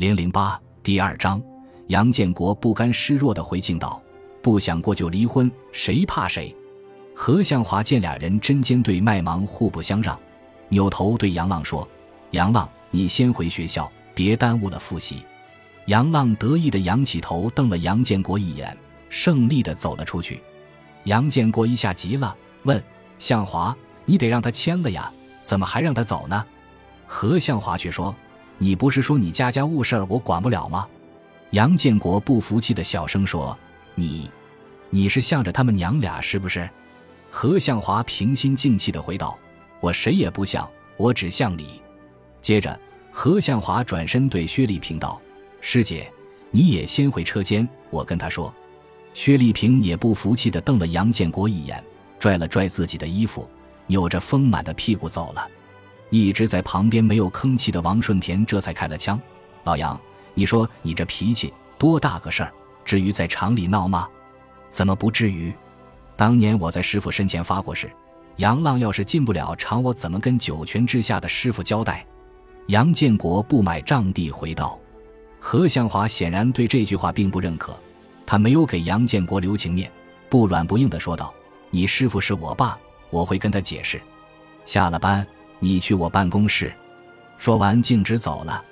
零零八第二章，杨建国不甘示弱的回敬道：“不想过就离婚，谁怕谁？”何向华见俩人针尖对麦芒，互不相让，扭头对杨浪说：“杨浪，你先回学校，别耽误了复习。”杨浪得意的仰起头，瞪了杨建国一眼，胜利的走了出去。杨建国一下急了，问：“向华，你得让他签了呀，怎么还让他走呢？”何向华却说：“你不是说你家家务事儿我管不了吗？”杨建国不服气的小声说：“你，你是向着他们娘俩是不是？”何向华平心静气的回道：“我谁也不像，我只像你。”接着，何向华转身对薛丽萍道：“师姐，你也先回车间，我跟他说。”薛丽萍也不服气的瞪了杨建国一眼，拽了拽自己的衣服，扭着丰满的屁股走了。一直在旁边没有吭气的王顺田这才开了枪：“老杨，你说你这脾气多大个事儿？至于在厂里闹吗？怎么不至于？”当年我在师傅身前发过誓，杨浪要是进不了厂，我怎么跟九泉之下的师傅交代？杨建国不买账地回道。何向华显然对这句话并不认可，他没有给杨建国留情面，不软不硬地说道：“你师傅是我爸，我会跟他解释。下了班，你去我办公室。”说完径直走了。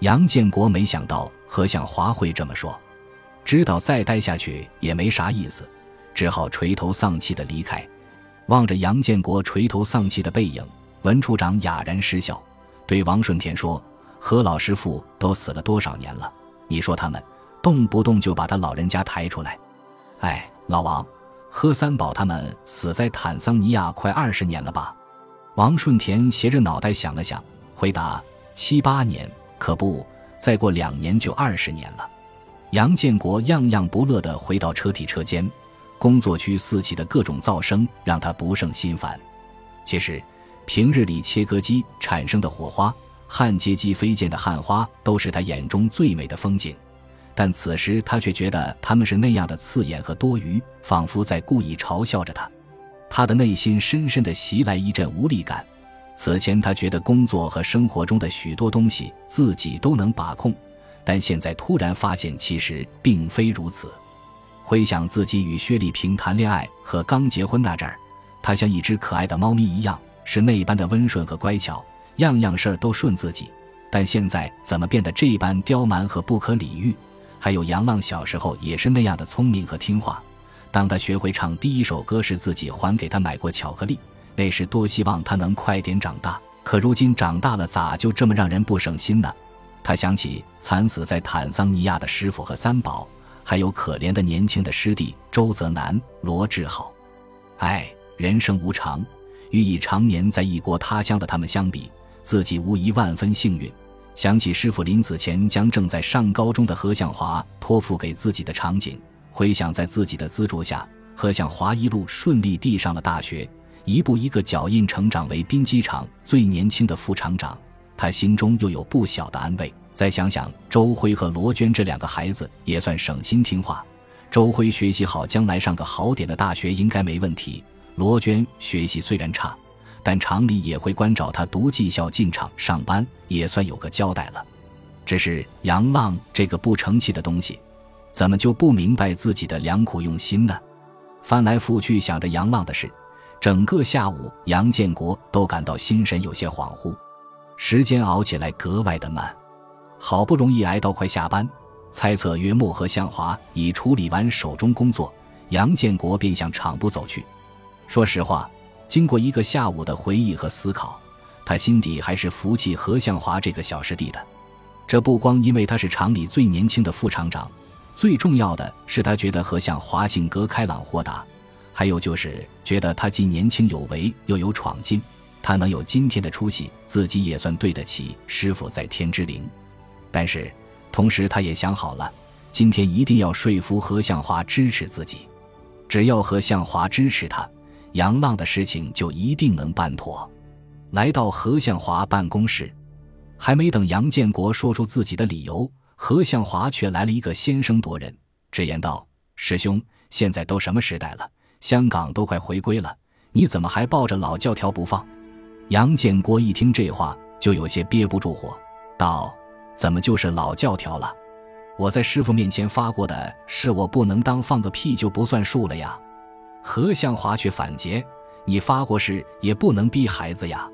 杨建国没想到何向华会这么说，知道再待下去也没啥意思。只好垂头丧气的离开，望着杨建国垂头丧气的背影，文处长哑然失笑，对王顺田说：“何老师傅都死了多少年了？你说他们动不动就把他老人家抬出来？哎，老王，何三宝他们死在坦桑尼亚快二十年了吧？”王顺田斜着脑袋想了想，回答：“七八年，可不，再过两年就二十年了。”杨建国样样不乐地回到车体车间。工作区四起的各种噪声让他不胜心烦。其实，平日里切割机产生的火花、焊接机飞溅的焊花，都是他眼中最美的风景。但此时他却觉得他们是那样的刺眼和多余，仿佛在故意嘲笑着他。他的内心深深的袭来一阵无力感。此前他觉得工作和生活中的许多东西自己都能把控，但现在突然发现其实并非如此。回想自己与薛丽萍谈恋爱和刚结婚那阵儿，她像一只可爱的猫咪一样，是那般的温顺和乖巧，样样事儿都顺自己。但现在怎么变得这般刁蛮和不可理喻？还有杨浪小时候也是那样的聪明和听话。当他学会唱第一首歌时，自己还给他买过巧克力，那时多希望他能快点长大。可如今长大了，咋就这么让人不省心呢？他想起惨死在坦桑尼亚的师傅和三宝。还有可怜的年轻的师弟周泽南、罗志豪，唉，人生无常，与已常年在异国他乡的他们相比，自己无疑万分幸运。想起师傅临死前将正在上高中的何向华托付给自己的场景，回想在自己的资助下，何向华一路顺利地上了大学，一步一个脚印成长为兵机场最年轻的副厂长，他心中又有不小的安慰。再想想周辉和罗娟这两个孩子，也算省心听话。周辉学习好，将来上个好点的大学应该没问题。罗娟学习虽然差，但厂里也会关照他读技校进厂上班，也算有个交代了。只是杨浪这个不成器的东西，怎么就不明白自己的良苦用心呢？翻来覆去想着杨浪的事，整个下午杨建国都感到心神有些恍惚，时间熬起来格外的慢。好不容易挨到快下班，猜测约莫和向华已处理完手中工作，杨建国便向厂部走去。说实话，经过一个下午的回忆和思考，他心底还是服气何向华这个小师弟的。这不光因为他是厂里最年轻的副厂长，最重要的是他觉得何向华性格开朗豁达，还有就是觉得他既年轻有为又有闯劲，他能有今天的出息，自己也算对得起师傅在天之灵。但是，同时他也想好了，今天一定要说服何向华支持自己。只要何向华支持他，杨浪的事情就一定能办妥。来到何向华办公室，还没等杨建国说出自己的理由，何向华却来了一个先声夺人，直言道：“师兄，现在都什么时代了？香港都快回归了，你怎么还抱着老教条不放？”杨建国一听这话，就有些憋不住火，道。怎么就是老教条了？我在师傅面前发过的誓，我不能当放个屁就不算数了呀。何向华却反诘：“你发过誓也不能逼孩子呀。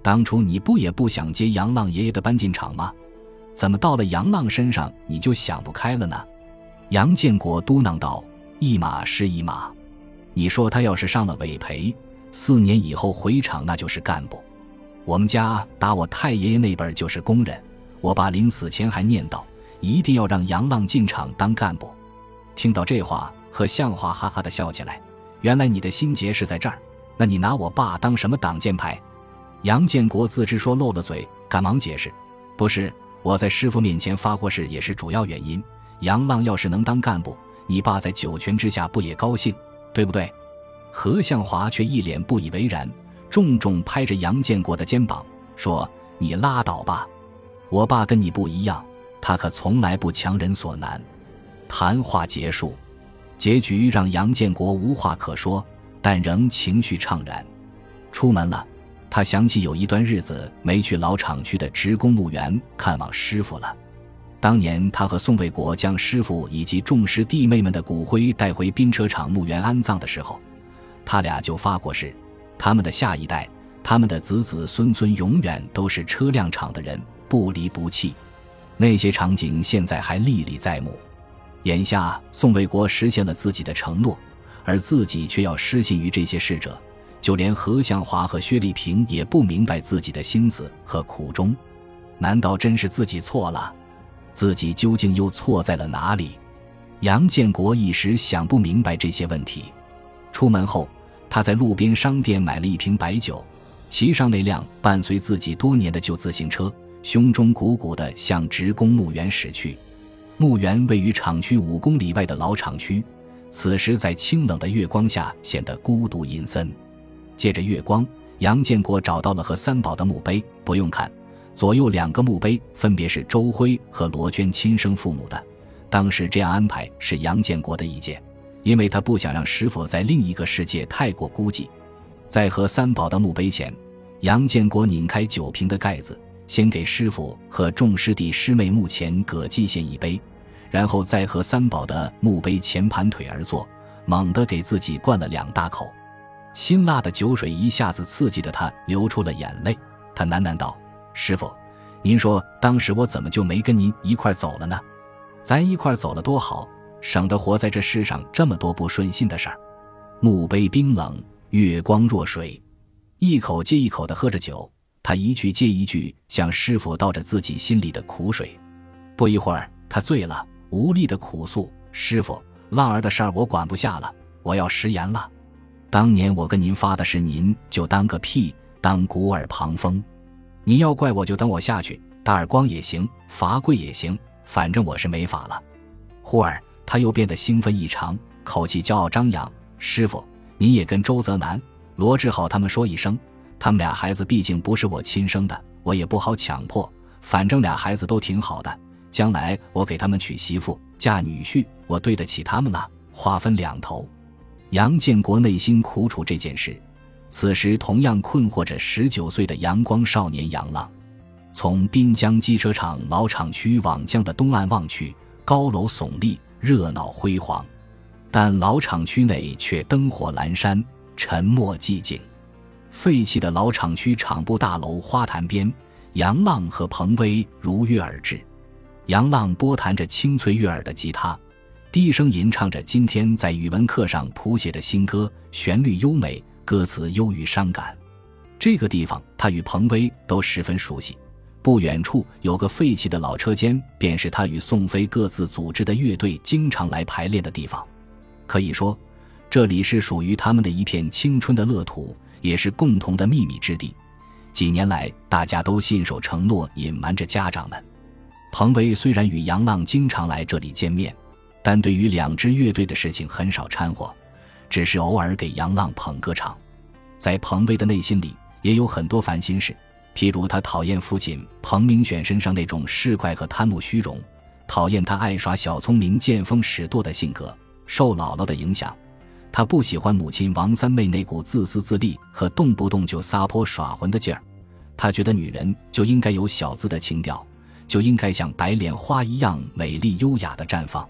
当初你不也不想接杨浪爷爷的搬进厂吗？怎么到了杨浪身上你就想不开了呢？”杨建国嘟囔道：“一码是一码，你说他要是上了委培，四年以后回厂那就是干部。我们家打我太爷爷那辈就是工人，我爸临死前还念叨。”一定要让杨浪进厂当干部。听到这话，何向华哈哈的笑起来。原来你的心结是在这儿，那你拿我爸当什么挡箭牌？杨建国自知说漏了嘴，赶忙解释：“不是，我在师傅面前发过誓，也是主要原因。杨浪要是能当干部，你爸在九泉之下不也高兴，对不对？”何向华却一脸不以为然，重重拍着杨建国的肩膀说：“你拉倒吧，我爸跟你不一样。”他可从来不强人所难。谈话结束，结局让杨建国无话可说，但仍情绪怅然。出门了，他想起有一段日子没去老厂区的职工墓园看望师傅了。当年他和宋卫国将师傅以及众师弟妹们的骨灰带回滨车厂墓园安葬的时候，他俩就发过誓：他们的下一代，他们的子子孙孙，永远都是车辆厂的人，不离不弃。那些场景现在还历历在目。眼下，宋卫国实现了自己的承诺，而自己却要失信于这些逝者。就连何向华和薛丽萍也不明白自己的心思和苦衷。难道真是自己错了？自己究竟又错在了哪里？杨建国一时想不明白这些问题。出门后，他在路边商店买了一瓶白酒，骑上那辆伴随自己多年的旧自行车。胸中鼓鼓的向职工墓园驶去，墓园位于厂区五公里外的老厂区，此时在清冷的月光下显得孤独阴森。借着月光，杨建国找到了何三宝的墓碑。不用看，左右两个墓碑分别是周辉和罗娟亲生父母的。当时这样安排是杨建国的意见，因为他不想让师傅在另一个世界太过孤寂。在何三宝的墓碑前，杨建国拧开酒瓶的盖子。先给师傅和众师弟师妹墓前各祭献一杯，然后再和三宝的墓碑前盘腿而坐，猛地给自己灌了两大口，辛辣的酒水一下子刺激的他流出了眼泪。他喃喃道：“师傅，您说当时我怎么就没跟您一块走了呢？咱一块走了多好，省得活在这世上这么多不顺心的事儿。”墓碑冰冷，月光若水，一口接一口的喝着酒。他一句接一句向师傅道着自己心里的苦水，不一会儿，他醉了，无力的苦诉：“师傅，浪儿的事儿我管不下了，我要食言了。当年我跟您发的誓，您就当个屁，当鼓耳旁风。您要怪我就等我下去，打耳光也行，罚跪也行，反正我是没法了。”忽而他又变得兴奋异常，口气骄傲张扬：“师傅，您也跟周泽南、罗志豪他们说一声。”他们俩孩子毕竟不是我亲生的，我也不好强迫。反正俩孩子都挺好的，将来我给他们娶媳妇、嫁女婿，我对得起他们了。话分两头。杨建国内心苦楚这件事，此时同样困惑着十九岁的阳光少年杨浪。从滨江机车厂老厂区往江的东岸望去，高楼耸立，热闹辉煌，但老厂区内却灯火阑珊，沉默寂静。废弃的老厂区厂部大楼花坛边，杨浪和彭威如约而至。杨浪拨弹着清脆悦耳的吉他，低声吟唱着今天在语文课上谱写的新歌，旋律优美，歌词忧郁伤感。这个地方他与彭威都十分熟悉。不远处有个废弃的老车间，便是他与宋飞各自组织的乐队经常来排练的地方。可以说，这里是属于他们的一片青春的乐土。也是共同的秘密之地。几年来，大家都信守承诺，隐瞒着家长们。彭威虽然与杨浪经常来这里见面，但对于两支乐队的事情很少掺和，只是偶尔给杨浪捧歌场。在彭威的内心里，也有很多烦心事，譬如他讨厌父亲彭明选身上那种市侩和贪慕虚荣，讨厌他爱耍小聪明、见风使舵的性格，受姥姥的影响。他不喜欢母亲王三妹那股自私自利和动不动就撒泼耍浑的劲儿，他觉得女人就应该有小资的情调，就应该像白莲花一样美丽优雅的绽放。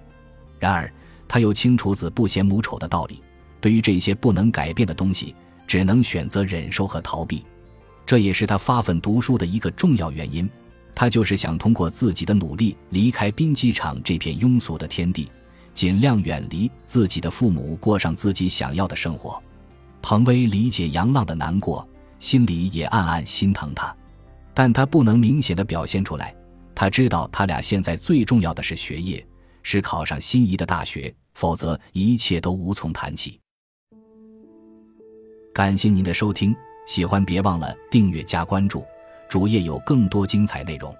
然而，他又清楚子不嫌母丑的道理，对于这些不能改变的东西，只能选择忍受和逃避。这也是他发奋读书的一个重要原因。他就是想通过自己的努力离开兵机场这片庸俗的天地，尽量远离自己的父母，过上自己想要的生活。彭威理解杨浪的难过，心里也暗暗心疼他，但他不能明显的表现出来。他知道他俩现在最重要的是学业，是考上心仪的大学，否则一切都无从谈起。感谢您的收听，喜欢别忘了订阅加关注。主页有更多精彩内容。